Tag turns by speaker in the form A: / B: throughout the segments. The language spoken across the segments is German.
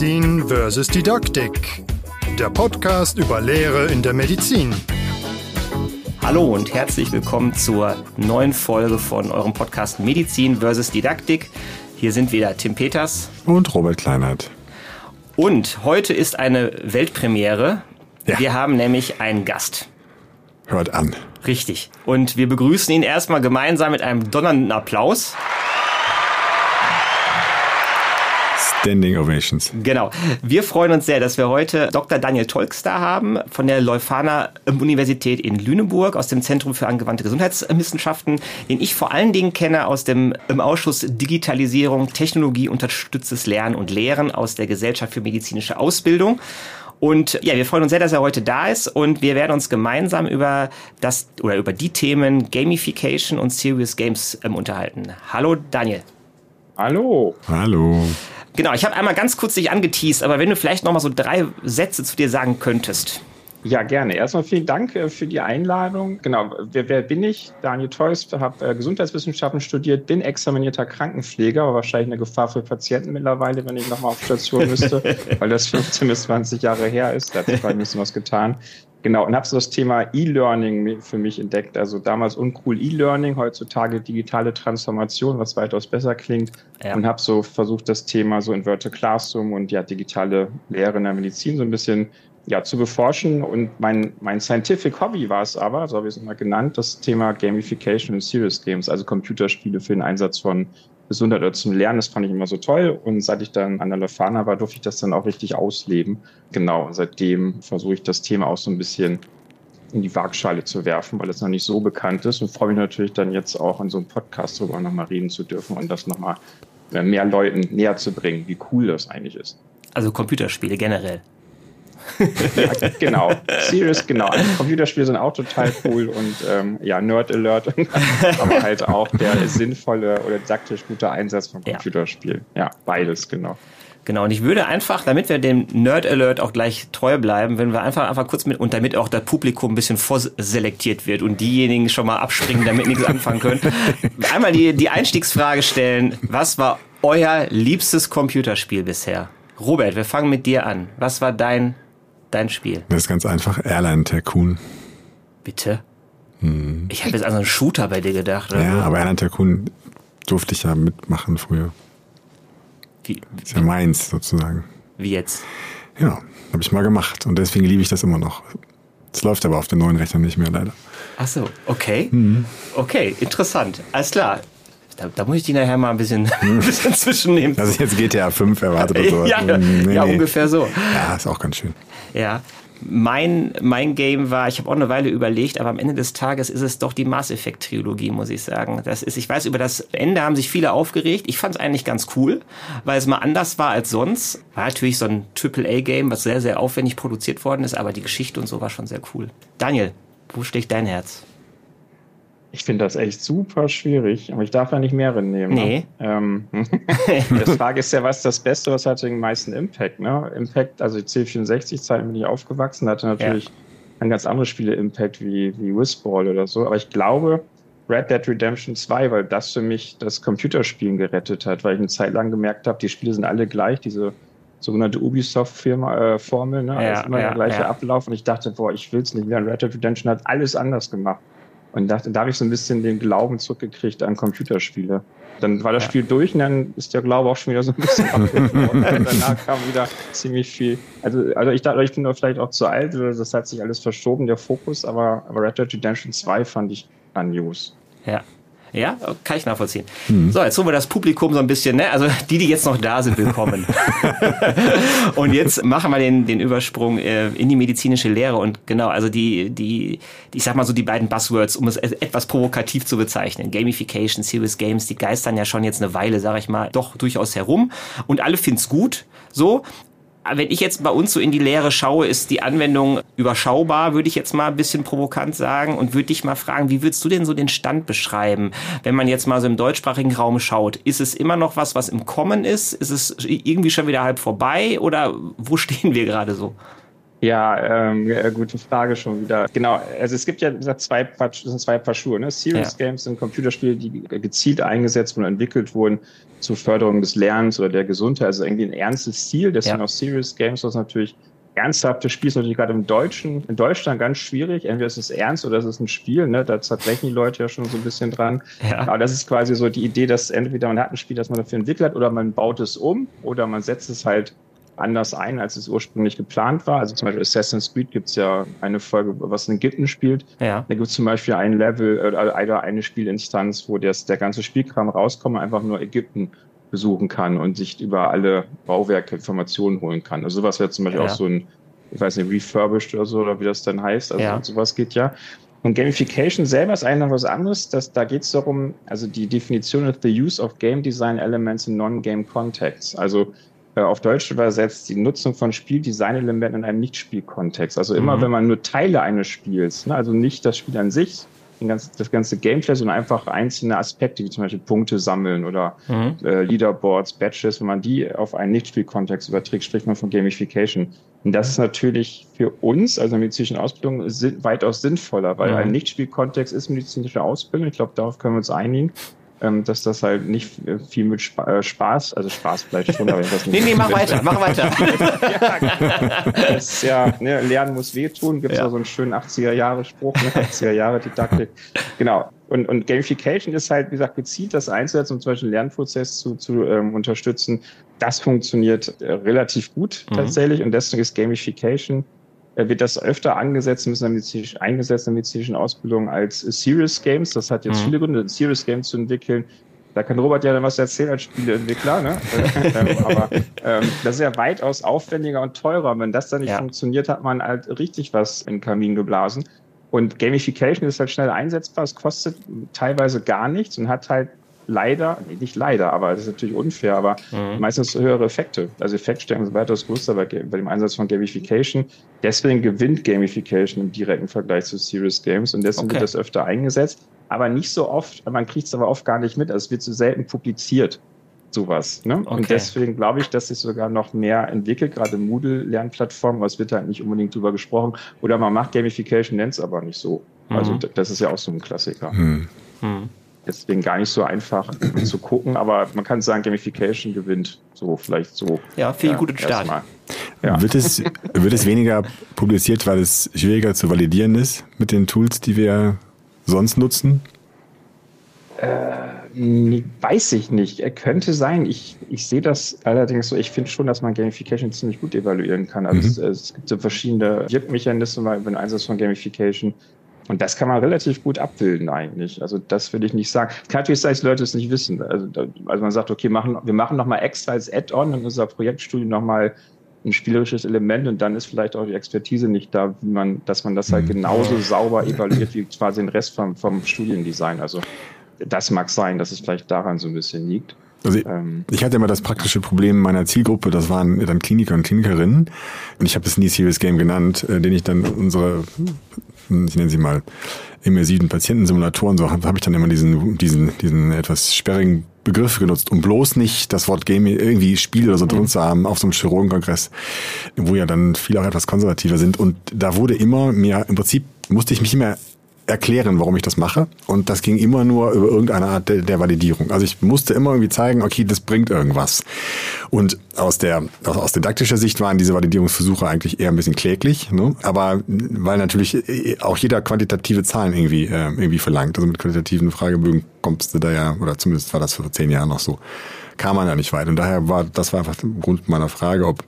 A: Medizin versus Didaktik. Der Podcast über Lehre in der Medizin.
B: Hallo und herzlich willkommen zur neuen Folge von eurem Podcast Medizin versus Didaktik. Hier sind wieder Tim Peters
C: und Robert Kleinert.
B: Und heute ist eine Weltpremiere. Ja. Wir haben nämlich einen Gast.
C: Hört an.
B: Richtig. Und wir begrüßen ihn erstmal gemeinsam mit einem donnernden Applaus.
C: Standing Ovations.
B: Genau. Wir freuen uns sehr, dass wir heute Dr. Daniel Tolks da haben von der Leuphana Universität in Lüneburg aus dem Zentrum für angewandte Gesundheitswissenschaften, den ich vor allen Dingen kenne aus dem im Ausschuss Digitalisierung, Technologie, unterstütztes Lernen und Lehren aus der Gesellschaft für medizinische Ausbildung. Und ja, wir freuen uns sehr, dass er heute da ist und wir werden uns gemeinsam über das oder über die Themen Gamification und Serious Games ähm, unterhalten. Hallo Daniel.
D: Hallo.
C: Hallo.
B: Genau, ich habe einmal ganz kurz dich angeteased, aber wenn du vielleicht noch mal so drei Sätze zu dir sagen könntest.
D: Ja, gerne. Erstmal vielen Dank äh, für die Einladung. Genau, wer, wer bin ich? Daniel Teus, habe äh, Gesundheitswissenschaften studiert, bin examinierter Krankenpfleger, aber wahrscheinlich eine Gefahr für Patienten mittlerweile, wenn ich nochmal auf Station müsste, weil das 15 bis 20 Jahre her ist. Da hat sich ein bisschen was getan. Genau, und habe so das Thema E-Learning für mich entdeckt. Also damals uncool E-Learning, heutzutage digitale Transformation, was weitaus besser klingt. Ja. Und habe so versucht, das Thema so Inverted Classroom und ja, digitale Lehre in der Medizin so ein bisschen ja, zu beforschen. Und mein, mein Scientific Hobby war es aber, so habe ich es immer genannt, das Thema Gamification und Serious Games, also Computerspiele für den Einsatz von Gesundheit oder zum Lernen, das fand ich immer so toll. Und seit ich dann an der Lefana war, durfte ich das dann auch richtig ausleben. Genau, und seitdem versuche ich das Thema auch so ein bisschen in die Waagschale zu werfen, weil es noch nicht so bekannt ist und freue mich natürlich dann jetzt auch in so einem Podcast darüber nochmal reden zu dürfen und das nochmal mehr Leuten näher zu bringen, wie cool das eigentlich ist.
B: Also Computerspiele generell
D: ja, genau. Serious, genau. Also Computerspiele sind auch total cool und ähm, ja, Nerd Alert, aber halt auch der sinnvolle oder didaktisch gute Einsatz von Computerspielen. Ja. ja, beides, genau.
B: Genau, und ich würde einfach, damit wir dem Nerd Alert auch gleich treu bleiben, wenn wir einfach einfach kurz mit und damit auch das Publikum ein bisschen vorselektiert wird und diejenigen schon mal abspringen, damit nichts anfangen können, einmal die, die Einstiegsfrage stellen, was war euer liebstes Computerspiel bisher? Robert, wir fangen mit dir an. Was war dein dein Spiel?
C: Das ist ganz einfach. Airline Tycoon.
B: Bitte? Hm. Ich habe jetzt an so einen Shooter bei dir gedacht. Oder?
C: Ja, aber Airline Tycoon durfte ich ja mitmachen früher. Wie, ist ja meins sozusagen.
B: Wie jetzt?
C: Ja, habe ich mal gemacht und deswegen liebe ich das immer noch. Es läuft aber auf den neuen Rechnern nicht mehr leider.
B: Ach so, okay. Mhm. Okay, interessant. Alles klar. Da, da, muss ich die nachher mal ein bisschen, ein bisschen zwischennehmen.
C: Also jetzt GTA 5 erwartet oder so.
B: ja, nee, ja, ungefähr so.
C: Ja, ist auch ganz schön.
B: Ja. Mein, mein Game war, ich habe auch eine Weile überlegt, aber am Ende des Tages ist es doch die Mass Effect Trilogie, muss ich sagen. Das ist, ich weiß, über das Ende haben sich viele aufgeregt. Ich fand es eigentlich ganz cool, weil es mal anders war als sonst. War natürlich so ein AAA-Game, was sehr, sehr aufwendig produziert worden ist, aber die Geschichte und so war schon sehr cool. Daniel, wo schlägt dein Herz?
D: Ich finde das echt super schwierig, aber ich darf ja nicht mehrere nehmen.
B: Ne? Nee. Ne? Ähm,
D: die Frage ist ja, was ist das Beste, was hat den meisten Impact? Ne? Impact, also die C64-Zeiten bin ich aufgewachsen, hatte natürlich ja. dann ganz andere Spiele Impact wie, wie Whistball oder so, aber ich glaube, Red Dead Redemption 2, weil das für mich das Computerspielen gerettet hat, weil ich eine Zeit lang gemerkt habe, die Spiele sind alle gleich, diese sogenannte Ubisoft-Formel, äh, ne? Ja, immer ja, der gleiche. Ablauf und ich dachte, boah, ich will es nicht mehr. Red Dead Redemption hat alles anders gemacht. Und dachte, da habe ich so ein bisschen den Glauben zurückgekriegt an Computerspiele. Dann war das. Spiel durch und dann ist der Glaube auch schon wieder so ein bisschen abgebrochen. danach kam wieder ziemlich viel. Also, also ich dachte, ich bin doch vielleicht auch zu alt, das hat sich alles verschoben, der Fokus, aber, aber Red Dead Redemption 2 fand ich grandios.
B: Ja, ja, kann ich nachvollziehen. Mhm. So, jetzt holen wir das Publikum so ein bisschen, ne? Also die, die jetzt noch da sind, willkommen. und jetzt machen wir den, den Übersprung äh, in die medizinische Lehre und genau, also die, die, ich sag mal so die beiden Buzzwords, um es etwas provokativ zu bezeichnen. Gamification, Serious Games, die geistern ja schon jetzt eine Weile, sag ich mal, doch durchaus herum. Und alle finden's gut. So, wenn ich jetzt bei uns so in die Lehre schaue, ist die Anwendung überschaubar, würde ich jetzt mal ein bisschen provokant sagen und würde dich mal fragen, wie würdest du denn so den Stand beschreiben, wenn man jetzt mal so im deutschsprachigen Raum schaut? Ist es immer noch was, was im Kommen ist? Ist es irgendwie schon wieder halb vorbei oder wo stehen wir gerade so?
D: Ja, ähm, gute Frage schon wieder. Genau, also es gibt ja wie gesagt, zwei Paar, sind zwei Paar Schuhe. Ne? Serious ja. Games sind Computerspiele, die gezielt eingesetzt und entwickelt wurden zur Förderung des Lernens oder der Gesundheit. Also irgendwie ein ernstes Ziel. Deswegen ja. auch Serious Games, was natürlich ernsthafte Spiel ist natürlich gerade im Deutschen, in Deutschland ganz schwierig. Entweder ist es ernst oder ist es ist ein Spiel, ne? Da zerbrechen die Leute ja schon so ein bisschen dran. Ja. Aber das ist quasi so die Idee, dass entweder man hat ein Spiel, das man dafür entwickelt hat, oder man baut es um oder man setzt es halt anders ein, als es ursprünglich geplant war. Also zum Beispiel Assassin's Creed gibt es ja eine Folge, was in Ägypten spielt. Ja. Da gibt es zum Beispiel ein Level oder eine Spielinstanz, wo das, der ganze Spielkram rauskommt, einfach nur Ägypten besuchen kann und sich über alle Bauwerke Informationen holen kann. Also sowas wäre zum Beispiel ja. auch so ein, ich weiß nicht, refurbished oder so, oder wie das dann heißt. Also ja. sowas geht ja. Und Gamification selber ist eigentlich noch was anderes. Das, da geht es darum, also die Definition ist the use of game design elements in non-game contexts. Also äh, auf Deutsch übersetzt die Nutzung von Spieldesign-Elementen in einem Nicht-Spiel-Kontext. Also immer, mhm. wenn man nur Teile eines Spiels, ne, also nicht das Spiel an sich, ganzen, das ganze Gameplay, sondern einfach einzelne Aspekte, wie zum Beispiel Punkte sammeln oder mhm. äh, Leaderboards, Badges, wenn man die auf einen Nicht-Spiel-Kontext überträgt, spricht man von Gamification. Und das ist natürlich für uns, also medizinische Ausbildung, weitaus sinnvoller, weil mhm. ein Nicht-Spiel-Kontext ist medizinische Ausbildung. Ich glaube, darauf können wir uns einigen ähm, dass das halt nicht viel mit Sp äh, Spaß, also Spaß vielleicht schon, aber das
B: Nee, nee, mach weiter, mach weiter.
D: ja, genau. das ist ja, ne, Lernen muss wehtun, gibt es ja. ja so einen schönen 80er-Jahre-Spruch, ne, 80er-Jahre-Didaktik. Genau. Und, und Gamification ist halt, wie gesagt, gezielt das einzusetzen, um zum Beispiel einen Lernprozess zu, zu ähm, unterstützen. Das funktioniert äh, relativ gut mhm. tatsächlich und deswegen ist Gamification wird das öfter angesetzt, müssen dann medizinisch eingesetzt in der medizinischen Ausbildung als Serious Games. Das hat jetzt mhm. viele Gründe, Serious Games zu entwickeln. Da kann Robert ja dann was erzählen als Spieleentwickler, ne? ähm, aber ähm, das ist ja weitaus aufwendiger und teurer. Wenn das dann nicht ja. funktioniert, hat man halt richtig was in den Kamin geblasen. Und Gamification ist halt schnell einsetzbar, es kostet teilweise gar nichts und hat halt leider, nee, nicht leider, aber das ist natürlich unfair, aber mhm. meistens höhere Effekte. Also Effektstärken sind weitaus größer bei, bei dem Einsatz von Gamification. Deswegen gewinnt Gamification im direkten Vergleich zu Serious Games und deswegen okay. wird das öfter eingesetzt. Aber nicht so oft, man kriegt es aber oft gar nicht mit. Also es wird zu so selten publiziert sowas. Ne? Okay. Und deswegen glaube ich, dass sich sogar noch mehr entwickelt, gerade Moodle-Lernplattformen, es wird halt nicht unbedingt drüber gesprochen. Oder man macht Gamification, nennt es aber nicht so. Also mhm. das ist ja auch so ein Klassiker. Mhm. Mhm deswegen gar nicht so einfach zu gucken, aber man kann sagen, Gamification gewinnt so vielleicht so.
B: Ja, viel ja, guten Start.
C: Ja. Wird, es, wird es weniger publiziert, weil es schwieriger zu validieren ist mit den Tools, die wir sonst nutzen?
D: Äh, weiß ich nicht. Er könnte sein. Ich, ich sehe das allerdings so. Ich finde schon, dass man Gamification ziemlich gut evaluieren kann. Also mhm. es, es, gibt so verschiedene Wirkmechanismen beim Einsatz von Gamification. Und das kann man relativ gut abbilden eigentlich. Also das würde ich nicht sagen. Es kann natürlich sein, dass Leute es nicht wissen. Also, also man sagt, okay, machen, wir machen nochmal extra als Add-on in unserer Projektstudie nochmal ein spielerisches Element und dann ist vielleicht auch die Expertise nicht da, wie man, dass man das halt mhm. genauso sauber evaluiert wie quasi den Rest vom, vom Studiendesign. Also das mag sein, dass es vielleicht daran so ein bisschen liegt.
C: Also ich, ähm, ich hatte immer das praktische Problem meiner Zielgruppe, das waren dann Kliniker und Klinikerinnen. Und ich habe es nie Serious Game genannt, äh, den ich dann unsere ich nenne sie mal immersiven Patientensimulatoren, so habe hab ich dann immer diesen, diesen, diesen etwas sperrigen Begriff genutzt, um bloß nicht das Wort Game irgendwie Spiel oder so drin mhm. zu haben auf so einem Chirurgenkongress, wo ja dann viele auch etwas konservativer sind. Und da wurde immer mehr, im Prinzip musste ich mich immer erklären, warum ich das mache. Und das ging immer nur über irgendeine Art der, der, Validierung. Also ich musste immer irgendwie zeigen, okay, das bringt irgendwas. Und aus der aus, aus didaktischer Sicht waren diese Validierungsversuche eigentlich eher ein bisschen kläglich, ne? aber weil natürlich auch jeder quantitative Zahlen irgendwie äh, irgendwie verlangt. Also mit qualitativen Fragebögen kommst du da ja, oder zumindest war das vor zehn Jahren noch so, kam man ja nicht weit. Und daher war das war einfach der Grund meiner Frage, ob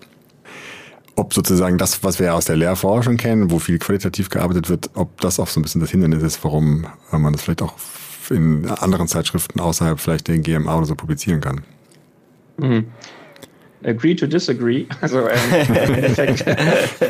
C: ob sozusagen das, was wir aus der Lehrforschung kennen, wo viel qualitativ gearbeitet wird, ob das auch so ein bisschen das Hindernis ist, warum man das vielleicht auch in anderen Zeitschriften außerhalb vielleicht der GMA oder so publizieren kann.
D: Mhm. Agree to disagree. Also ähm, im, Endeffekt,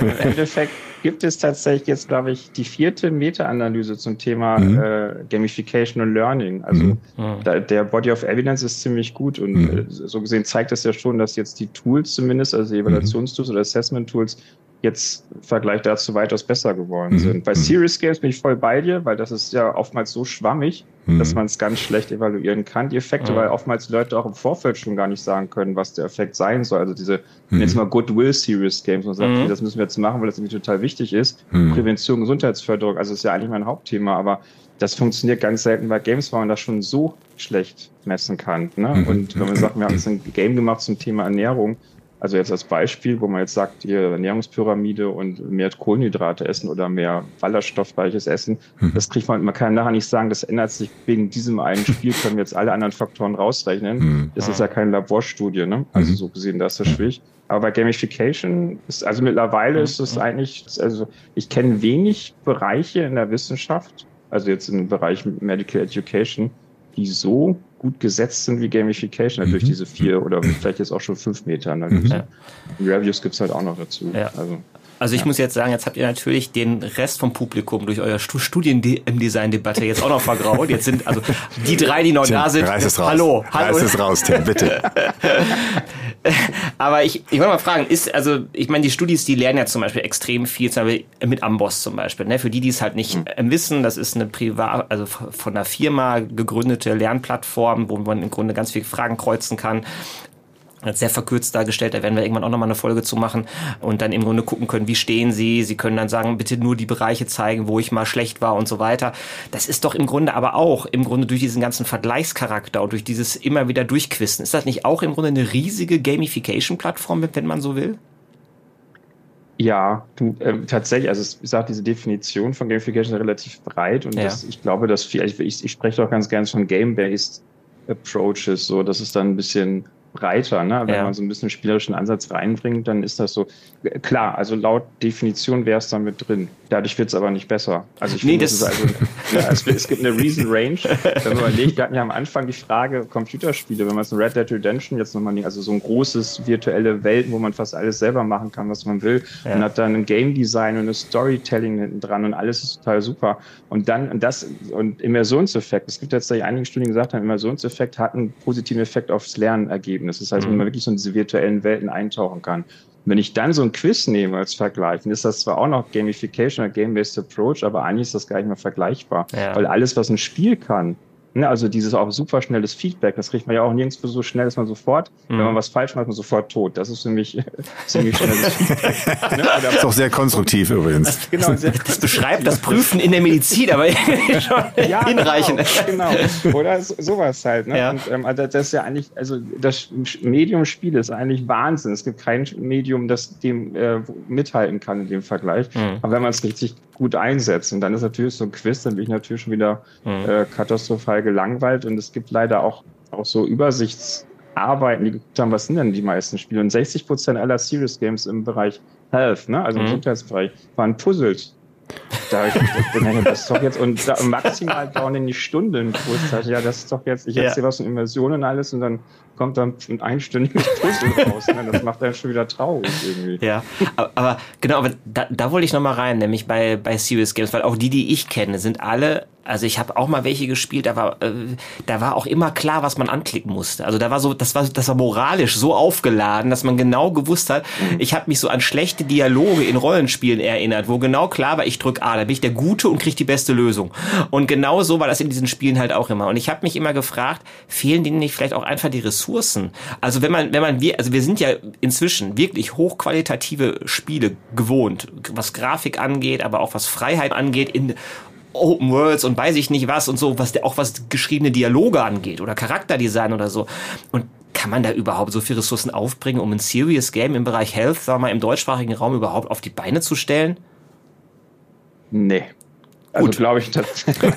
D: im Endeffekt gibt es tatsächlich jetzt, glaube ich, die vierte Meta-Analyse zum Thema mhm. äh, Gamification und Learning. Also mhm. da, der Body of Evidence ist ziemlich gut und mhm. äh, so gesehen zeigt das ja schon, dass jetzt die Tools zumindest, also die Evaluationstools oder Assessment-Tools, jetzt im Vergleich dazu weitaus besser geworden mhm. sind. Bei mhm. Serious Games bin ich voll bei dir, weil das ist ja oftmals so schwammig, mhm. dass man es ganz schlecht evaluieren kann, die Effekte, mhm. weil oftmals die Leute auch im Vorfeld schon gar nicht sagen können, was der Effekt sein soll. Also diese, mhm. jetzt mal Goodwill Serious Games und sagt, mhm. das müssen wir jetzt machen, weil das irgendwie total wichtig ist. Mhm. Prävention, Gesundheitsförderung, also ist ja eigentlich mein Hauptthema, aber das funktioniert ganz selten bei Games, weil man das schon so schlecht messen kann. Ne? Und wenn man sagt, wir haben jetzt ein Game gemacht zum Thema Ernährung, also jetzt als Beispiel, wo man jetzt sagt, hier Ernährungspyramide und mehr Kohlenhydrate essen oder mehr Ballaststoffreiches Essen, mhm. das kriegt man, man kann nachher nicht sagen, das ändert sich wegen diesem einen Spiel, können wir jetzt alle anderen Faktoren rausrechnen. Mhm. Das ist ja keine Laborstudie, ne? Also mhm. so gesehen, da ist das schwierig. Aber bei Gamification ist, also mittlerweile mhm. ist es eigentlich, also ich kenne wenig Bereiche in der Wissenschaft, also jetzt im Bereich Medical Education, die so gut gesetzt sind wie Gamification, natürlich mhm. diese vier oder vielleicht jetzt auch schon fünf Meter. Ne? Mhm. Ja. Reviews gibt's halt auch noch dazu.
B: Ja. Also, also ich ja. muss jetzt sagen, jetzt habt ihr natürlich den Rest vom Publikum durch euer Studien im Design-Debatte jetzt auch noch vergraut. Jetzt sind also die drei, die noch Tim, da sind.
C: Reiß es raus.
B: Hallo, hallo.
C: Reiß es raus, Tim, bitte.
B: Aber ich, ich wollte mal fragen, ist, also, ich meine, die Studis, die lernen ja zum Beispiel extrem viel, zum Beispiel mit Amboss zum Beispiel. Ne? Für die, die es halt nicht mhm. wissen, das ist eine privat, also von einer Firma gegründete Lernplattform, wo man im Grunde ganz viele Fragen kreuzen kann sehr verkürzt dargestellt. Da werden wir irgendwann auch nochmal eine Folge zu machen und dann im Grunde gucken können, wie stehen sie. Sie können dann sagen, bitte nur die Bereiche zeigen, wo ich mal schlecht war und so weiter. Das ist doch im Grunde aber auch im Grunde durch diesen ganzen Vergleichscharakter und durch dieses immer wieder Durchquisten. Ist das nicht auch im Grunde eine riesige Gamification-Plattform, wenn man so will?
D: Ja, äh, tatsächlich, also ich sage, diese Definition von Gamification ist relativ breit und ja. das, ich glaube, dass viel, ich, ich, spreche auch ganz gerne von Game-Based Approaches, so, das ist dann ein bisschen breiter. Ne? Wenn ja. man so ein bisschen spielerischen Ansatz reinbringt, dann ist das so. Klar, also laut Definition wäre es dann mit drin. Dadurch wird es aber nicht besser. Also ich nee, finde, das, also, ja, es, es, gibt eine Reason Range. Wenn man überlegt, wir hatten ja am Anfang die Frage Computerspiele, wenn man es in Red Dead Redemption jetzt nochmal nicht, also so ein großes virtuelle Welten, wo man fast alles selber machen kann, was man will, ja. und hat dann ein Game Design und ein Storytelling hinten dran und alles ist total super. Und dann und das und Immersionseffekt. Es gibt jetzt einige Studien gesagt haben, Immersionseffekt hat einen positiven Effekt aufs Lernergebnis. Das heißt, wenn man mhm. wirklich so in diese virtuellen Welten eintauchen kann. Wenn ich dann so ein Quiz nehme als Vergleich, dann ist das zwar auch noch Gamification oder Game-Based Approach, aber eigentlich ist das gar nicht mehr vergleichbar. Ja. Weil alles, was ein Spiel kann, Ne, also dieses auch super schnelles Feedback, das kriegt man ja auch nirgendwo so schnell, dass man sofort, mhm. wenn man was falsch macht, man sofort tot. Das ist für mich ziemlich schnelles Feedback.
C: Ne? Das ist auch sehr konstruktiv übrigens.
B: Genau, sehr das beschreibt das Prüfen in der Medizin, aber schon ja, hinreichend.
D: Genau, genau. Oder sowas halt. Ne? Ja. Und, ähm, also das ist ja eigentlich, also das Medium Spiel ist eigentlich Wahnsinn. Es gibt kein Medium, das dem äh, mithalten kann in dem Vergleich. Mhm. Aber wenn man es richtig gut einsetzt, und dann ist natürlich so ein Quiz, dann bin ich natürlich schon wieder mhm. äh, katastrophal total gelangweilt und es gibt leider auch, auch so Übersichtsarbeiten, die geguckt haben, was sind denn die meisten Spiele? Und 60 Prozent aller Serious Games im Bereich Health, ne, also im mhm. Gesundheitsbereich, waren Puzzles. Da ich denke, das ist doch jetzt, und da, maximal dauern in die Stunden. Ja, das ist doch jetzt, ich erzähle ja. was von Immersion und alles und dann kommt dann ein einstündiges Puzzle raus. Ne? Das macht dann schon wieder traurig irgendwie.
B: Ja, aber, aber genau, aber da, da wollte ich nochmal rein, nämlich bei, bei Serious Games, weil auch die, die ich kenne, sind alle also ich habe auch mal welche gespielt, da war, äh, da war auch immer klar, was man anklicken musste. Also da war so, das war, das war moralisch so aufgeladen, dass man genau gewusst hat. Mhm. Ich habe mich so an schlechte Dialoge in Rollenspielen erinnert, wo genau klar war, ich drück A, da bin ich der Gute und krieg die beste Lösung. Und genau so war das in diesen Spielen halt auch immer. Und ich habe mich immer gefragt, fehlen denen nicht vielleicht auch einfach die Ressourcen? Ressourcen. Also wenn man, wenn man, wir, also wir sind ja inzwischen wirklich hochqualitative Spiele gewohnt, was Grafik angeht, aber auch was Freiheit angeht in Open Worlds und weiß ich nicht was und so, was auch was geschriebene Dialoge angeht oder Charakterdesign oder so. Und kann man da überhaupt so viele Ressourcen aufbringen, um ein Serious Game im Bereich Health, sagen wir mal, im deutschsprachigen Raum überhaupt auf die Beine zu stellen?
D: Nee. Also glaube ich tatsächlich.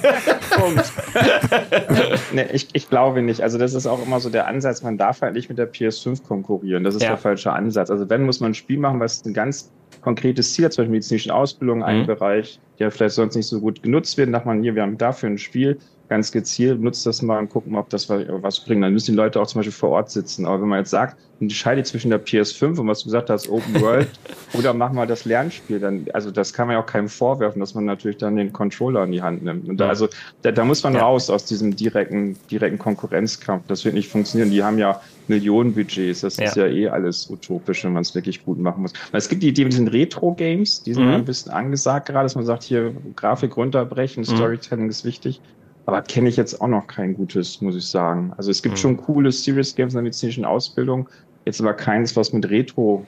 D: nee, ich, ich glaube nicht. Also das ist auch immer so der Ansatz, man darf halt nicht mit der PS5 konkurrieren. Das ist ja. der falsche Ansatz. Also wenn muss man ein Spiel machen, was ein ganz konkretes Ziel hat, zum Beispiel medizinische Ausbildung, mhm. ein Bereich, ja vielleicht sonst nicht so gut genutzt werden, sagt man, hier, wir haben dafür ein Spiel, ganz gezielt, nutzt das mal und gucken, ob das was bringt. Dann müssen die Leute auch zum Beispiel vor Ort sitzen. Aber wenn man jetzt sagt, entscheide zwischen der PS5 und was du gesagt hast, Open World, oder machen wir das Lernspiel, dann, also das kann man ja auch keinem vorwerfen, dass man natürlich dann den Controller in die Hand nimmt. Und da, also da, da muss man ja. raus aus diesem direkten, direkten Konkurrenzkampf. Das wird nicht funktionieren. Die haben ja Millionenbudgets. Das ja. ist ja eh alles utopisch, wenn man es wirklich gut machen muss. Es gibt die Idee mit diesen Retro-Games, die sind mhm. ein bisschen angesagt gerade, dass man sagt, hier Grafik runterbrechen, mhm. Storytelling ist wichtig. Aber kenne ich jetzt auch noch kein gutes, muss ich sagen. Also es gibt mhm. schon coole Serious Games in der medizinischen Ausbildung, jetzt aber keins, was mit Retro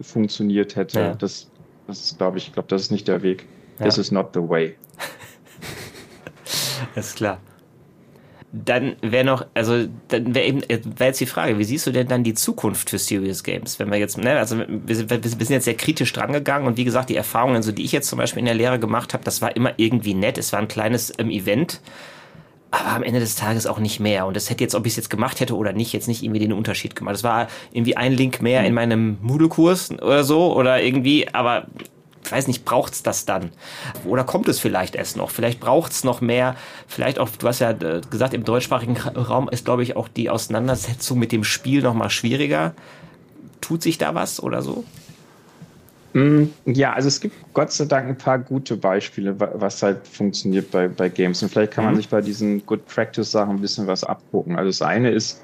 D: funktioniert hätte. Ja. Das, das ist, glaube ich, glaube, das ist nicht der Weg. Ja. This is not the way.
B: ist klar. Dann wäre noch, also dann wäre eben, wäre jetzt die Frage, wie siehst du denn dann die Zukunft für Serious Games? Wenn wir jetzt, ne, also wir, wir sind jetzt sehr kritisch drangegangen und wie gesagt, die Erfahrungen, so die ich jetzt zum Beispiel in der Lehre gemacht habe, das war immer irgendwie nett. Es war ein kleines ähm, Event, aber am Ende des Tages auch nicht mehr. Und das hätte jetzt, ob ich es jetzt gemacht hätte oder nicht, jetzt nicht irgendwie den Unterschied gemacht. Das war irgendwie ein Link mehr in meinem Moodle-Kurs oder so oder irgendwie, aber weiß nicht, braucht's das dann? Oder kommt es vielleicht erst noch? Vielleicht braucht's noch mehr. Vielleicht auch, du hast ja äh, gesagt, im deutschsprachigen Raum ist, glaube ich, auch die Auseinandersetzung mit dem Spiel noch mal schwieriger. Tut sich da was oder so?
D: Mm, ja, also es gibt Gott sei Dank ein paar gute Beispiele, was halt funktioniert bei, bei Games. Und vielleicht kann man mhm. sich bei diesen Good Practice-Sachen ein bisschen was abgucken. Also das eine ist,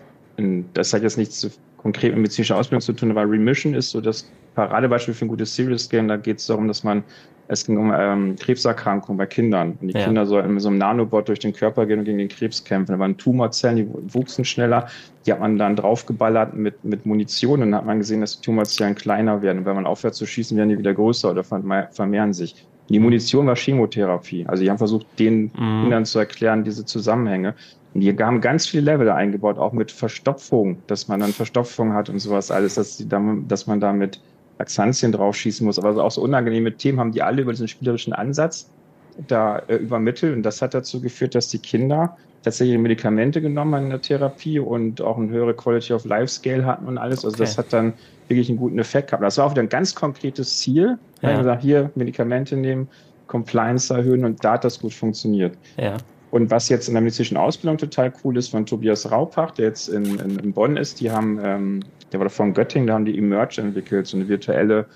D: das hat jetzt nichts konkret mit medizinischer Ausbildung zu tun, aber Remission ist so das Paradebeispiel für ein gutes Serious Game. Da geht es darum, dass man, es ging um ähm, Krebserkrankungen bei Kindern. Und die ja. Kinder sollten mit so einem Nanobot durch den Körper gehen und gegen den Krebs kämpfen. Da waren Tumorzellen, die wuchsen schneller. Die hat man dann draufgeballert mit, mit Munition und dann hat man gesehen, dass die Tumorzellen kleiner werden. Und wenn man aufhört zu schießen, werden die wieder größer oder vermehren sich. Die Munition war Chemotherapie. Also die haben versucht, den mhm. Kindern zu erklären, diese Zusammenhänge. Und die haben ganz viele Level eingebaut, auch mit Verstopfung, dass man dann Verstopfung hat und sowas alles, dass, die, dass man damit Laxantien draufschießen muss. Aber auch so unangenehme Themen haben die alle über diesen spielerischen Ansatz da äh, übermittelt. Und das hat dazu geführt, dass die Kinder tatsächlich Medikamente genommen haben in der Therapie und auch eine höhere Quality of Life Scale hatten und alles. Also okay. das hat dann wirklich einen guten Effekt gehabt. Das war auch wieder ein ganz konkretes Ziel. Ja. Man gesagt, hier Medikamente nehmen, Compliance erhöhen und da hat das gut funktioniert. Ja. Und was jetzt in der medizinischen Ausbildung total cool ist von Tobias Raupach, der jetzt in, in, in Bonn ist, die haben ähm, der war von Göttingen, da haben die Emerge entwickelt, so eine virtuelle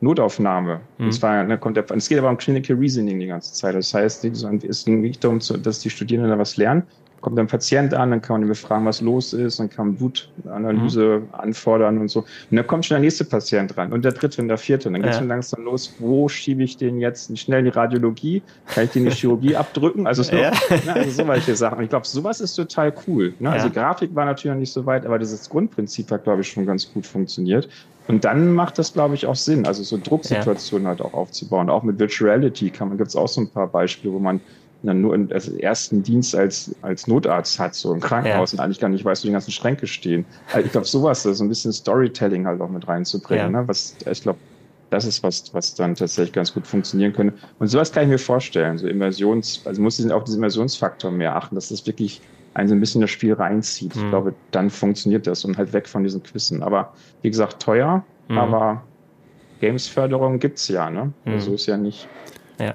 D: Notaufnahme. Mhm. Das war, ne, kommt der, es geht aber um Clinical Reasoning die ganze Zeit. Das heißt, es ging nicht darum, dass die Studierenden da was lernen, kommt ein Patient an, dann kann man ihn befragen, was los ist, dann kann man Blutanalyse mhm. anfordern und so. Und dann kommt schon der nächste Patient ran und der dritte und der vierte. Und dann geht es ja. schon langsam los, wo schiebe ich den jetzt schnell in die Radiologie? Kann ich den in die Chirurgie abdrücken? Also, so, ja. ne, also so welche Sachen. Und ich glaube, sowas ist total cool. Ne? Also ja. Grafik war natürlich noch nicht so weit, aber dieses Grundprinzip hat, glaube ich, schon ganz gut funktioniert. Und dann macht das, glaube ich, auch Sinn, also so Drucksituationen ja. halt auch aufzubauen. Auch mit Virtuality kann man, gibt es auch so ein paar Beispiele, wo man dann nur also ersten Dienst als, als Notarzt hat, so im Krankenhaus ja. und eigentlich gar nicht weiß, wo die ganzen Schränke stehen. Also ich glaube, sowas, so ein bisschen Storytelling halt auch mit reinzubringen, ja. ne? was ich glaube, das ist was, was dann tatsächlich ganz gut funktionieren könnte. Und sowas kann ich mir vorstellen, so Immersions, also muss ich auch diesen Immersionsfaktor mehr achten, dass das wirklich einen so ein bisschen das Spiel reinzieht. Mhm. Ich glaube, dann funktioniert das und halt weg von diesen Quizzen. Aber wie gesagt, teuer, mhm. aber Games-Förderung gibt's ja, ne? Mhm. So ist ja nicht.
C: Ja.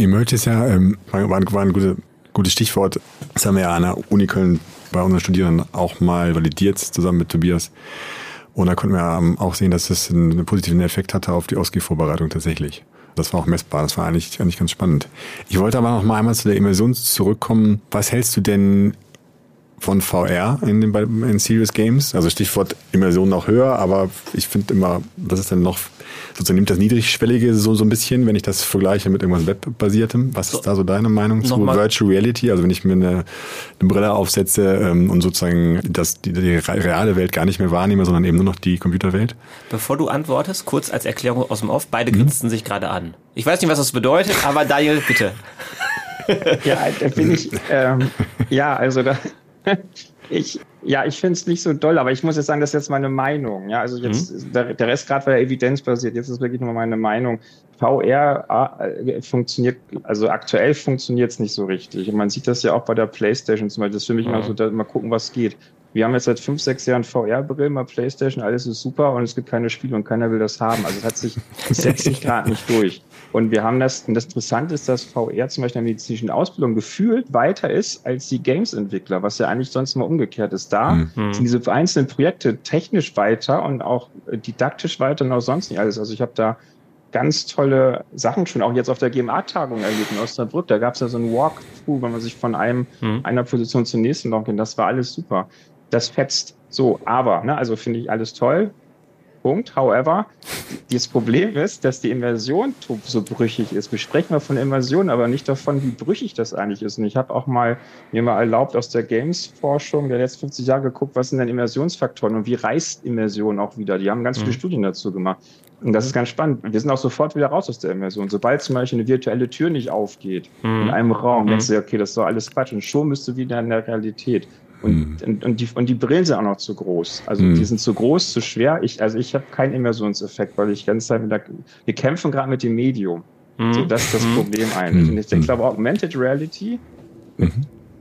C: Emerge ist ja, ähm, war, war ein gute, gutes Stichwort. Das haben wir ja an der Uni Köln bei unseren Studierenden auch mal validiert, zusammen mit Tobias. Und da konnten wir ähm, auch sehen, dass es einen positiven Effekt hatte auf die Ausgehvorbereitung tatsächlich. Das war auch messbar. Das war eigentlich, eigentlich ganz spannend. Ich wollte aber noch mal einmal zu der Immersion zurückkommen. Was hältst du denn von VR in den in Serious Games? Also Stichwort Immersion noch höher, aber ich finde immer, das ist dann noch sozusagen nimmt das Niedrigschwellige so, so ein bisschen, wenn ich das vergleiche mit irgendwas Webbasiertem. Was ist da so deine Meinung zu Virtual Reality? Also wenn ich mir eine, eine Brille aufsetze ähm, und sozusagen das, die, die reale Welt gar nicht mehr wahrnehme, sondern eben nur noch die Computerwelt?
B: Bevor du antwortest, kurz als Erklärung aus dem Off, beide mhm. grinsten sich gerade an. Ich weiß nicht, was das bedeutet, aber Daniel, bitte.
D: ja, da bin ich, ähm, ja, also da, ich, ja, ich finde es nicht so doll, aber ich muss jetzt sagen, das ist jetzt meine Meinung. Ja, also jetzt, mhm. der, der Rest gerade war ja evidenzbasiert, jetzt ist wirklich nur meine Meinung. VR äh, funktioniert, also aktuell funktioniert es nicht so richtig. Und man sieht das ja auch bei der Playstation zum Beispiel. Das ist für mich mhm. immer so, da, mal gucken, was geht. wir haben jetzt seit fünf, sechs Jahren VR-Brillen, mal Playstation, alles ist super und es gibt keine Spiele und keiner will das haben. Also es hat sich, es setzt sich gerade nicht durch. Und wir haben das, und das Interessante ist, dass VR zum Beispiel in der medizinischen Ausbildung gefühlt weiter ist als die Games-Entwickler, was ja eigentlich sonst immer umgekehrt ist. Da mhm. sind diese einzelnen Projekte technisch weiter und auch didaktisch weiter und auch sonst nicht alles. Also ich habe da ganz tolle Sachen schon auch jetzt auf der GMA-Tagung erlebt in Osnabrück. Da gab es ja so ein Walkthrough, wenn man sich von einem, mhm. einer Position zur nächsten laufen Das war alles super das fetzt. So, aber, ne, also finde ich alles toll. Punkt. However, das Problem ist, dass die Immersion so brüchig ist. Wir sprechen mal von Immersion, aber nicht davon, wie brüchig das eigentlich ist. Und ich habe auch mal mir mal erlaubt, aus der Games-Forschung der letzten 50 Jahre geguckt, was sind denn Immersionsfaktoren und wie reißt Immersion auch wieder. Die haben ganz mhm. viele Studien dazu gemacht. Und das ist ganz spannend. Wir sind auch sofort wieder raus aus der Immersion. Sobald zum Beispiel eine virtuelle Tür nicht aufgeht mhm. in einem Raum, mhm. denkst du, okay, das ist doch alles Quatsch. Und schon bist du wieder in der Realität. Und, mhm. und, und, die, und die Brillen sind auch noch zu groß. Also mhm. die sind zu groß, zu schwer. Ich, also ich habe keinen Immersionseffekt, weil ich ganz Zeit mit der, wir kämpfen gerade mit dem Medium. Mhm. So, das ist das mhm. Problem eigentlich. Und ich, ich glaube, Augmented Reality mhm.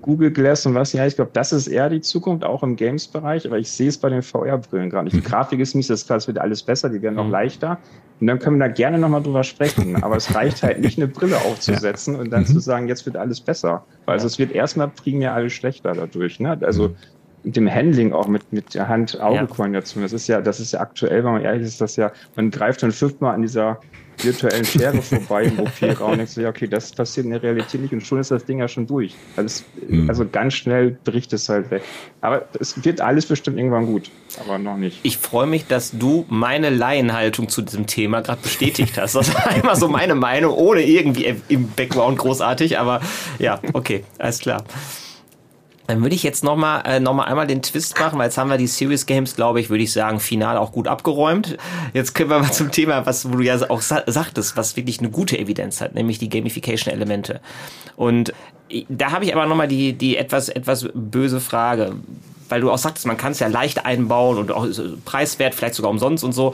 D: Google Glass und was ja, ich glaube, das ist eher die Zukunft, auch im Games-Bereich, aber ich sehe es bei den VR-Brillen gerade nicht. Die Grafik ist mies, das es wird alles besser, die werden noch leichter. Und dann können wir da gerne nochmal drüber sprechen. Aber es reicht halt nicht, eine Brille aufzusetzen ja. und dann mhm. zu sagen, jetzt wird alles besser. Weil also es wird erstmal primär alles schlechter dadurch. Ne? Also mit dem Handling auch mit, mit der Hand-Auge-Koordination. Das ist ja, das ist ja aktuell, wenn man ehrlich ist, das ja, man greift dann fünfmal an dieser virtuellen Schere vorbei im OP-Raum und denkst du, ja, okay, das passiert in der Realität nicht und schon ist das Ding ja schon durch. Also, es, mhm. also ganz schnell bricht es halt weg. Aber es wird alles bestimmt irgendwann gut, aber noch nicht.
B: Ich freue mich, dass du meine Laienhaltung zu diesem Thema gerade bestätigt hast. Das war einmal so meine Meinung, ohne irgendwie im Background großartig, aber ja, okay, alles klar. Dann würde ich jetzt nochmal äh, noch mal einmal den Twist machen, weil jetzt haben wir die Series Games, glaube ich, würde ich sagen, final auch gut abgeräumt. Jetzt können wir mal zum Thema, was wo du ja auch sa sagtest, was wirklich eine gute Evidenz hat, nämlich die Gamification-Elemente. Und da habe ich aber nochmal die, die etwas, etwas böse Frage, weil du auch sagtest, man kann es ja leicht einbauen und auch preiswert, vielleicht sogar umsonst und so.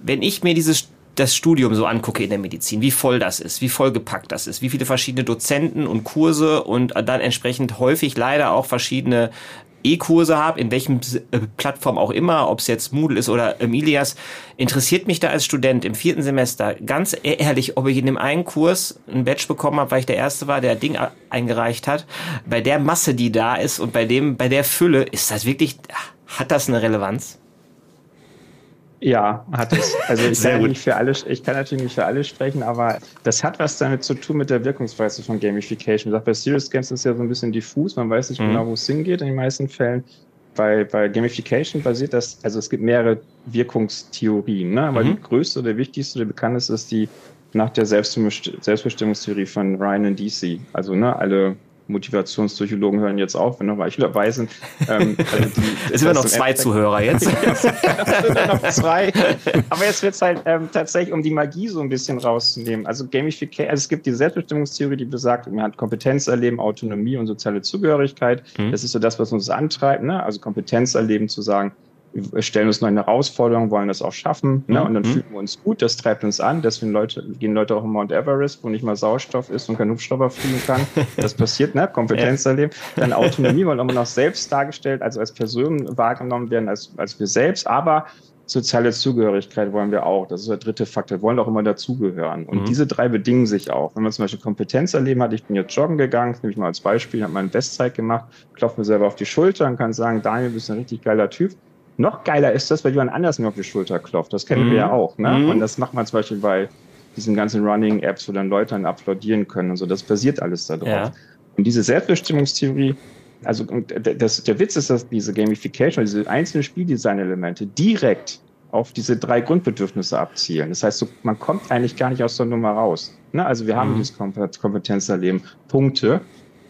B: Wenn ich mir dieses das Studium so angucke in der Medizin, wie voll das ist, wie vollgepackt das ist, wie viele verschiedene Dozenten und Kurse und dann entsprechend häufig leider auch verschiedene E-Kurse habe, in welchem äh, Plattform auch immer, ob es jetzt Moodle ist oder Emilias, interessiert mich da als Student im vierten Semester ganz e-, ehrlich, ob ich in dem einen Kurs ein Badge bekommen habe, weil ich der Erste war, der Ding eingereicht hat. Bei der Masse, die da ist und bei dem, bei der Fülle, ist das wirklich, hat das eine Relevanz?
D: Ja, hat es. Also ich kann, nicht für alle, ich kann natürlich nicht für alle sprechen, aber das hat was damit zu tun mit der Wirkungsweise von Gamification. Ich sag, bei Serious Games ist es ja so ein bisschen diffus, man weiß nicht mhm. genau, wo es hingeht in den meisten Fällen. Bei, bei Gamification basiert das, also es gibt mehrere Wirkungstheorien, ne? aber mhm. die größte oder wichtigste oder bekannteste ist die nach der Selbstbestimmungstheorie von Ryan und DC. Also ne, alle Motivationspsychologen hören jetzt auf, wenn noch welche dabei sind. Ähm,
B: also die, es sind noch zwei Endeffekt, Zuhörer jetzt. es
D: sind noch zwei. Aber jetzt wird es halt ähm, tatsächlich, um die Magie so ein bisschen rauszunehmen. Also Gamification, also es gibt die Selbstbestimmungstheorie, die besagt, man hat Kompetenz erleben, Autonomie und soziale Zugehörigkeit. Mhm. Das ist so das, was uns antreibt. Ne? Also Kompetenz erleben, zu sagen, wir stellen uns neue Herausforderungen, wollen das auch schaffen, ne? und dann mhm. fühlen wir uns gut, das treibt uns an, deswegen Leute, gehen Leute auch in Mount Everest, wo nicht mal Sauerstoff ist und kein Hubschrauber fliegen kann. Das passiert, ne? Kompetenz ja. erleben. Dann Autonomie, weil wir noch selbst dargestellt, also als Person wahrgenommen werden, als, als wir selbst, aber soziale Zugehörigkeit wollen wir auch. Das ist der dritte Faktor. Wir wollen auch immer dazugehören. Und mhm. diese drei bedingen sich auch. Wenn man zum Beispiel Kompetenz erleben hat, ich bin jetzt joggen gegangen, nehme ich mal als Beispiel, habe meine Bestzeit gemacht, klopfe mir selber auf die Schulter und kann sagen, Daniel, du bist ein richtig geiler Typ. Noch geiler ist das, weil jemand anders mir auf die Schulter klopft. Das kennen mhm. wir ja auch. Ne? Mhm. Und das macht man zum Beispiel bei diesen ganzen Running-Apps, wo dann Leute dann applaudieren können und so. Das basiert alles darauf. Ja. Und diese Selbstbestimmungstheorie, also das, der Witz ist, dass diese Gamification, diese einzelnen Spieldesign-Elemente direkt auf diese drei Grundbedürfnisse abzielen. Das heißt, so, man kommt eigentlich gar nicht aus der Nummer raus. Ne? Also wir haben mhm. dieses Kompetenzerleben, Punkte,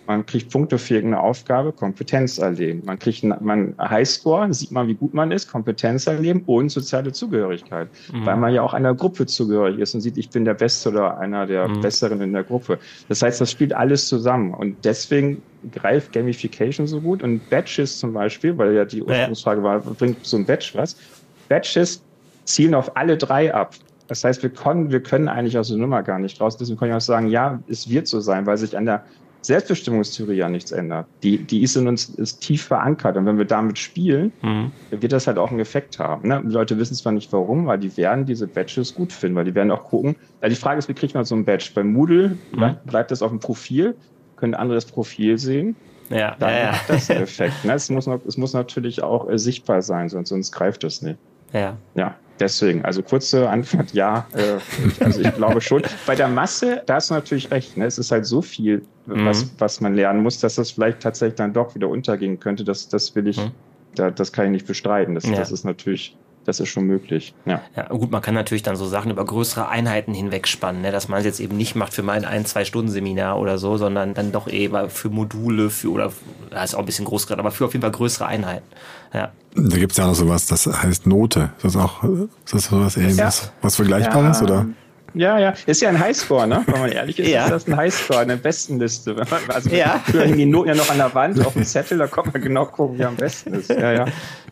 D: man kriegt Punkte für irgendeine Aufgabe, Kompetenz erleben. Man kriegt man Highscore, sieht man, wie gut man ist, Kompetenz erleben und soziale Zugehörigkeit. Mhm. Weil man ja auch einer Gruppe zugehörig ist und sieht, ich bin der Beste oder einer der mhm. Besseren in der Gruppe. Das heißt, das spielt alles zusammen. Und deswegen greift Gamification so gut. Und Badges zum Beispiel, weil ja die Ursprungsfrage war, bringt so ein Badge was? Badges zielen auf alle drei ab. Das heißt, wir können, wir können eigentlich aus der Nummer gar nicht raus. Deswegen kann ich auch sagen, ja, es wird so sein, weil sich an der Selbstbestimmungstheorie ja nichts ändert. Die, die ist in uns ist tief verankert. Und wenn wir damit spielen, mhm. wird das halt auch einen Effekt haben. Ne? Die Leute wissen zwar nicht warum, weil die werden diese Badges gut finden, weil die werden auch gucken. Ja, die Frage ist, wie kriegt man so ein Badge? Bei Moodle mhm. bleibt das auf dem Profil, können andere das Profil sehen.
B: Ja,
D: dann
B: ja, ja.
D: hat das einen Effekt. Ne? Es, muss es muss natürlich auch äh, sichtbar sein, sonst, sonst greift das nicht.
B: Ja.
D: Ja, deswegen, also kurze Antwort, ja, äh, also ich glaube schon. Bei der Masse, da hast du natürlich recht, ne? es ist halt so viel, was, mhm. was man lernen muss, dass das vielleicht tatsächlich dann doch wieder untergehen könnte. Das, das will ich, mhm. da, das kann ich nicht bestreiten. Das, ja. das ist natürlich das ist schon möglich. Ja.
B: ja, gut, man kann natürlich dann so Sachen über größere Einheiten hinwegspannen, ne? dass man es jetzt eben nicht macht für mein ein, zwei Stunden Seminar oder so, sondern dann doch eben für Module, für oder das ist auch ein bisschen groß gerade, aber für auf jeden Fall größere Einheiten. Ja.
C: Da gibt es ja noch sowas, das heißt Note. Ist das auch ist das sowas ähnliches? Ja. Was Vergleichbares, ja. oder?
D: Ja, ja. Ist ja ein Highscore, ne? Wenn man ehrlich ist, ja. ist das ein Highscore, eine Bestenliste. Also ja. die Noten ja noch an der Wand auf dem Zettel, da kommt man genau gucken, wie am besten ist. Ja, ja.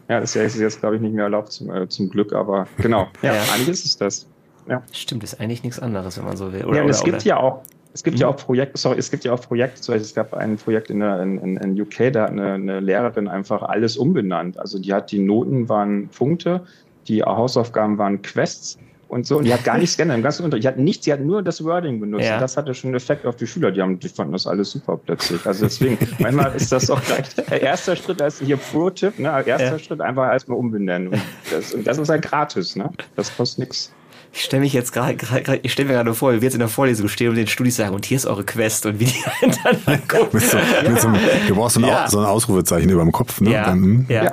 D: Ja, das ist jetzt, glaube ich, nicht mehr erlaubt, zum, äh, zum Glück, aber genau. Ja, ja. eigentlich ist es das. Ja.
B: Stimmt, ist eigentlich nichts anderes, wenn man so will.
D: Oder, ja, und oder, es gibt oder? ja auch, es gibt mhm. ja auch Projekte, sorry, es gibt ja auch Projekte, zum Beispiel, es gab ein Projekt in, der, in, in UK, da hat eine, eine Lehrerin einfach alles umbenannt. Also die hat, die Noten waren Punkte, die Hausaufgaben waren Quests und so. Und die hat gar nichts geändert. Im ganzen Unterricht. Die hat nichts, sie hat nur das Wording benutzt. Ja. Und das hatte schon einen Effekt auf die Schüler. Die, haben, die fanden das alles super plötzlich. Also deswegen, manchmal ist das auch gleich der erste Schritt, als hier Pro-Tipp, ne? Erster ja. Schritt einfach erstmal umbenennen. Und das, und das ist halt gratis, ne? Das kostet nichts.
B: Ich stelle mich jetzt gerade, ich stelle mir gerade vor, wie wir jetzt in der Vorlesung stehen und den Studis sagen, und hier ist eure Quest und wie die hintereinander gucken.
C: so, ja. so einem, du brauchst so ein, ja. so ein Ausrufezeichen über dem Kopf, ne?
B: Ja. Dann, hm? ja.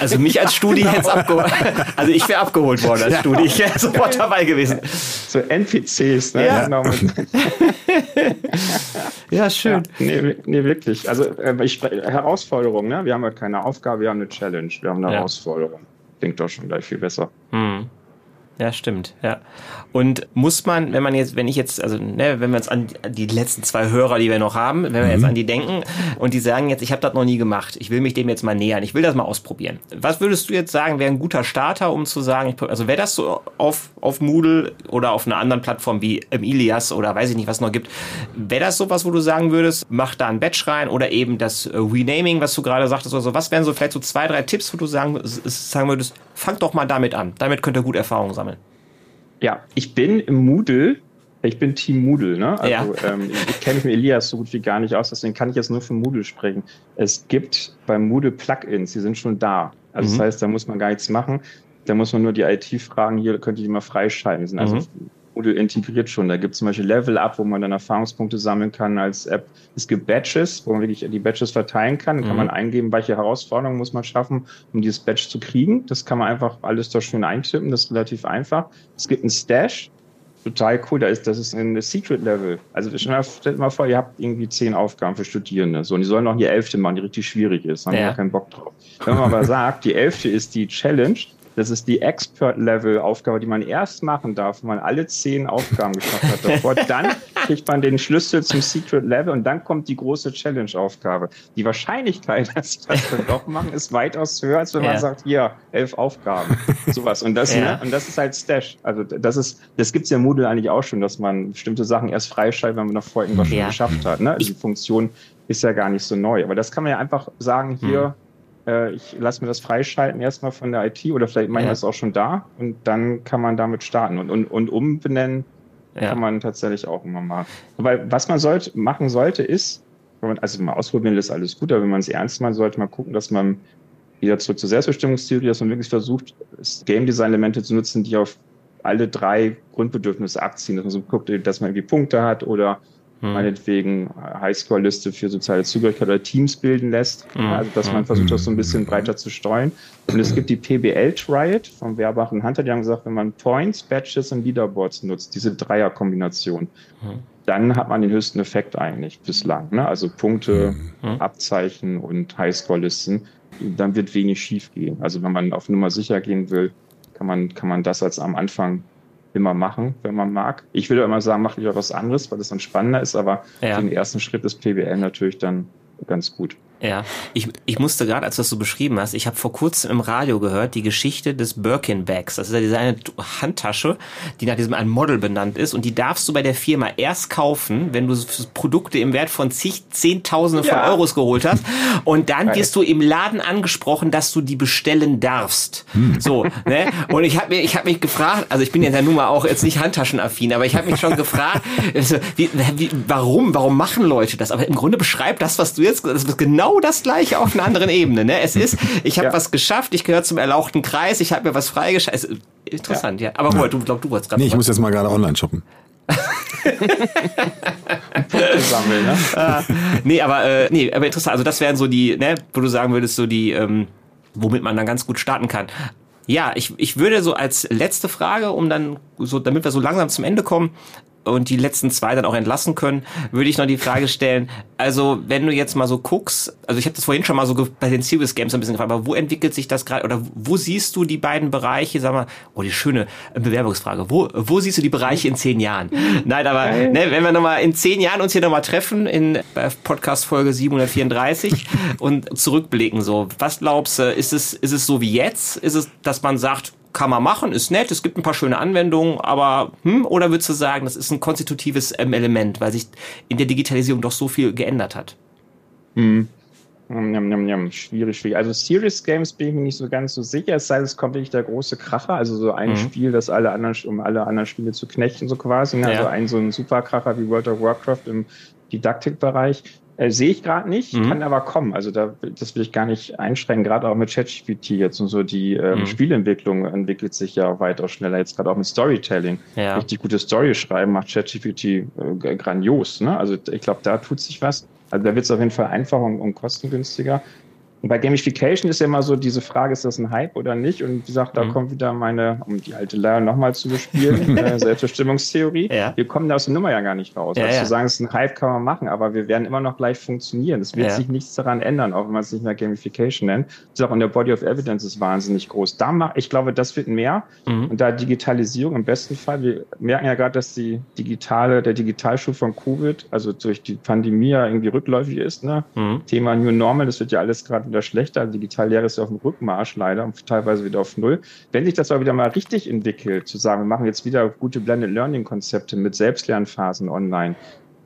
B: Also mich als Studi hätte es abgeholt. Also ich wäre abgeholt worden als Studi. Ich wäre sofort dabei gewesen.
D: So NPCs, ne?
B: Ja, genau. ja schön.
D: nee, nee, wirklich. Also äh, ich, Herausforderung, ne? Wir haben halt keine Aufgabe, wir haben eine Challenge, wir haben eine Herausforderung. Klingt doch schon gleich viel besser.
B: Hm. Ja, stimmt, ja. Und muss man, wenn man jetzt, wenn ich jetzt, also ne, wenn wir uns an die letzten zwei Hörer, die wir noch haben, wenn wir mhm. jetzt an die denken und die sagen jetzt, ich habe das noch nie gemacht, ich will mich dem jetzt mal nähern, ich will das mal ausprobieren. Was würdest du jetzt sagen, wäre ein guter Starter, um zu sagen, also wäre das so auf, auf Moodle oder auf einer anderen Plattform wie Ilias oder weiß ich nicht, was es noch gibt, wäre das sowas, wo du sagen würdest, mach da ein Batch rein oder eben das äh, Renaming, was du gerade sagtest oder so, was wären so vielleicht so zwei, drei Tipps, wo du sagen, sagen würdest, fang doch mal damit an, damit könnt ihr gut Erfahrungen sammeln.
D: Ja, ich bin im Moodle, ich bin Team Moodle, ne? Also ja. ähm, ich kenne mich mit Elias so gut wie gar nicht aus, deswegen kann ich jetzt nur für Moodle sprechen. Es gibt beim Moodle Plugins, die sind schon da. Also mhm. das heißt, da muss man gar nichts machen. Da muss man nur die IT fragen, hier könnt ihr die mal freischalten. Die sind also mhm. Moodle integriert schon. Da gibt es zum Beispiel Level Up, wo man dann Erfahrungspunkte sammeln kann als App. Es gibt Badges, wo man wirklich die Badges verteilen kann. Dann kann mhm. man eingeben, welche Herausforderungen muss man schaffen, um dieses Badge zu kriegen. Das kann man einfach alles da schön eintippen. Das ist relativ einfach. Es gibt ein Stash. Total cool. Da ist, das ist ein Secret Level. Also stellt mal vor, ihr habt irgendwie zehn Aufgaben für Studierende. So, und die sollen noch die elfte machen, die richtig schwierig ist. Da haben wir ja. keinen Bock drauf. Wenn man aber sagt, die elfte ist die Challenge, das ist die Expert-Level-Aufgabe, die man erst machen darf, wenn man alle zehn Aufgaben geschafft hat davor. Dann kriegt man den Schlüssel zum Secret-Level und dann kommt die große Challenge-Aufgabe. Die Wahrscheinlichkeit, dass sie das dann doch machen, ist weitaus höher, als wenn ja. man sagt, hier, elf Aufgaben. Sowas. Und das, ja. ne? und das ist halt Stash. Also das ist, das gibt's ja im Moodle eigentlich auch schon, dass man bestimmte Sachen erst freischaltet, wenn man noch vorher irgendwas ja. schon geschafft hat. Ne? Die Funktion ist ja gar nicht so neu. Aber das kann man ja einfach sagen, hier, hm ich lasse mir das freischalten erstmal von der IT oder vielleicht manchmal ja. ist es auch schon da und dann kann man damit starten und, und, und umbenennen ja. kann man tatsächlich auch immer mal. Weil was man sollte, machen sollte, ist, wenn man, also mal ausprobieren ist alles gut, aber wenn man es ernst meint, sollte man gucken, dass man wieder zurück zur Selbstbestimmungstheorie, dass man wirklich versucht, Game Design Elemente zu nutzen, die auf alle drei Grundbedürfnisse abziehen, dass man so guckt, dass man irgendwie Punkte hat oder hm. meinetwegen Highscore-Liste für soziale Zugehörigkeit oder Teams bilden lässt. Hm. Also, dass man versucht, das so ein bisschen breiter zu streuen. Und es gibt die PBL-Triad vom Werbach und Hunter, die haben gesagt, wenn man Points, Badges und Leaderboards nutzt, diese Dreierkombination, hm. dann hat man den höchsten Effekt eigentlich bislang. Ne? Also Punkte, hm. Abzeichen und Highscore-Listen. Dann wird wenig schief gehen. Also wenn man auf Nummer sicher gehen will, kann man, kann man das als am Anfang immer machen, wenn man mag. Ich würde immer sagen, mach lieber was anderes, weil das dann spannender ist, aber ja. den ersten Schritt ist PBL natürlich dann ganz gut.
B: Ja, ich, ich musste gerade, als du das so beschrieben hast, ich habe vor kurzem im Radio gehört, die Geschichte des Birkin Bags. Das ist ja diese eine Handtasche, die nach diesem einen Model benannt ist und die darfst du bei der Firma erst kaufen, wenn du Produkte im Wert von zig, Zehntausende von ja. Euros geholt hast und dann wirst du im Laden angesprochen, dass du die bestellen darfst. Hm. So, ne? Und ich habe mir, ich habe mich gefragt, also ich bin ja nun mal auch jetzt nicht handtaschenaffin, aber ich habe mich schon gefragt, also, wie, wie, warum, warum machen Leute das? Aber im Grunde beschreibt das, was du jetzt, das ist genau genau das gleiche auf einer anderen Ebene. Ne? Es ist, ich habe ja. was geschafft, ich gehöre zum erlauchten Kreis, ich habe mir was freigeschaltet. Interessant, ja. ja. Aber Robert, du glaubst, du wolltest gerade.
C: Nee, ich muss jetzt mal gerade online shoppen.
B: sammeln, ne? ah, nee, aber äh, nee, aber interessant. Also das wären so die, ne, wo du sagen würdest, so die, ähm, womit man dann ganz gut starten kann. Ja, ich, ich würde so als letzte Frage, um dann so, damit wir so langsam zum Ende kommen, und die letzten zwei dann auch entlassen können, würde ich noch die Frage stellen, also wenn du jetzt mal so guckst, also ich habe das vorhin schon mal so bei den Serious Games ein bisschen gefragt, aber wo entwickelt sich das gerade oder wo siehst du die beiden Bereiche, sag mal, oh die schöne Bewerbungsfrage, wo, wo siehst du die Bereiche in zehn Jahren? Nein, aber ne, wenn wir nochmal in zehn Jahren uns hier nochmal treffen in Podcast Folge 734 und zurückblicken so, was glaubst du, ist es, ist es so wie jetzt? Ist es, dass man sagt, kann man machen, ist nett, es gibt ein paar schöne Anwendungen, aber hm, oder würdest du sagen, das ist ein konstitutives ähm, Element, weil sich in der Digitalisierung doch so viel geändert hat?
D: Hm. Njam, njam, njam. Schwierig, schwierig. Also Serious Games bin ich mir nicht so ganz so sicher, es sei denn, es kommt wirklich der große Kracher, also so ein mhm. Spiel, das alle anderen, um alle anderen Spiele zu knechten, so quasi. Ne? Also ja. Also ein so ein Superkracher wie World of Warcraft im Didaktikbereich. Äh, Sehe ich gerade nicht, mhm. kann aber kommen. Also da, das will ich gar nicht einschränken, gerade auch mit ChatGPT jetzt und so. Die ähm, mhm. Spielentwicklung entwickelt sich ja weitaus schneller, jetzt gerade auch mit Storytelling. Ja. Richtig gute Story schreiben macht ChatGPT äh, grandios. Ne? Also ich glaube, da tut sich was. Also da wird es auf jeden Fall einfacher und, und kostengünstiger. Und bei Gamification ist ja immer so diese Frage, ist das ein Hype oder nicht? Und wie gesagt, da mhm. kommt wieder meine, um die alte Leier nochmal zu bespielen, äh, Selbstbestimmungstheorie. Ja. Wir kommen da aus der Nummer ja gar nicht raus. Ja, also ja. zu sagen, es ist ein Hype, kann man machen, aber wir werden immer noch gleich funktionieren. Es wird ja. sich nichts daran ändern, auch wenn man es nicht mehr Gamification nennt. Das ist auch in der Body of Evidence ist wahnsinnig groß. Da mach, ich glaube, das wird mehr. Mhm. Und da Digitalisierung im besten Fall, wir merken ja gerade, dass die digitale, der Digitalschub von Covid, also durch die Pandemie ja irgendwie rückläufig ist. Ne? Mhm. Thema New Normal, das wird ja alles gerade wieder schlechter. Digitallehre ist ja auf dem Rückmarsch leider und teilweise wieder auf Null. Wenn sich das aber wieder mal richtig entwickelt, zu sagen, wir machen jetzt wieder gute Blended Learning Konzepte mit Selbstlernphasen online,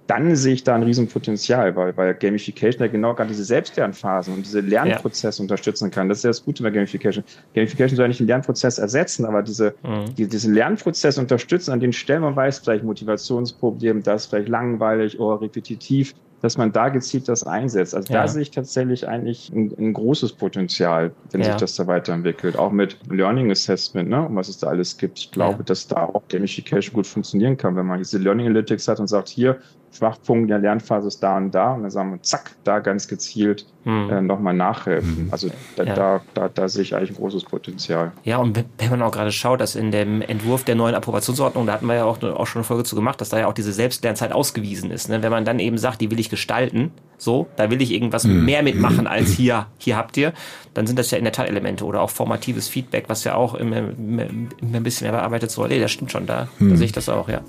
D: dann sehe ich da ein Riesenpotenzial, weil, weil Gamification ja genau gerade diese Selbstlernphasen und diese Lernprozesse ja. unterstützen kann. Das ist ja das Gute bei Gamification. Gamification soll ja nicht den Lernprozess ersetzen, aber diese, mhm. die, diesen Lernprozess unterstützen, an den Stellen man weiß, vielleicht Motivationsproblem, das vielleicht langweilig oder repetitiv dass man da gezielt das einsetzt. Also ja. da sehe ich tatsächlich eigentlich ein, ein großes Potenzial, wenn ja. sich das da weiterentwickelt. Auch mit Learning Assessment, ne, um was es da alles gibt. Ich glaube, ja. dass da auch Gamification gut funktionieren kann, wenn man diese Learning Analytics hat und sagt, hier, Schwachpunkt der Lernphase ist da und da und dann sagen wir, zack, da ganz gezielt hm. äh, nochmal nachhelfen. Hm. Also da, ja. da, da, da sehe ich eigentlich ein großes Potenzial.
B: Ja, und wenn man auch gerade schaut, dass in dem Entwurf der neuen Approbationsordnung, da hatten wir ja auch, auch schon eine Folge zu gemacht, dass da ja auch diese Selbstlernzeit ausgewiesen ist. Ne? Wenn man dann eben sagt, die will ich gestalten, so, da will ich irgendwas hm. mehr mitmachen als hier, hier habt ihr, dann sind das ja in der Tat Elemente oder auch formatives Feedback, was ja auch immer, immer, immer ein bisschen mehr bearbeitet soll. Nee, das stimmt schon, da, da hm. sehe ich das auch, ja.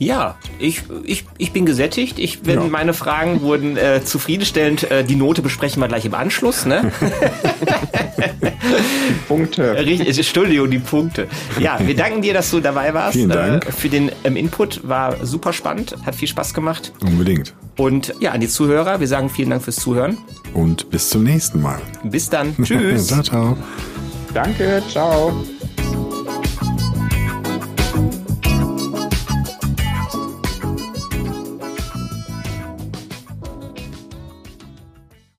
B: Ja, ich, ich, ich bin gesättigt. Ich bin, ja. Meine Fragen wurden äh, zufriedenstellend. Äh, die Note besprechen wir gleich im Anschluss. Ne?
D: Punkte.
B: Richtig, Entschuldigung, die Punkte. Ja, wir danken dir, dass du dabei warst.
C: Vielen Dank.
B: Äh, für den ähm, Input. War super spannend. Hat viel Spaß gemacht.
C: Unbedingt.
B: Und ja, an die Zuhörer, wir sagen vielen Dank fürs Zuhören.
C: Und bis zum nächsten Mal.
B: Bis dann. Tschüss.
C: ciao, ciao.
D: Danke, ciao.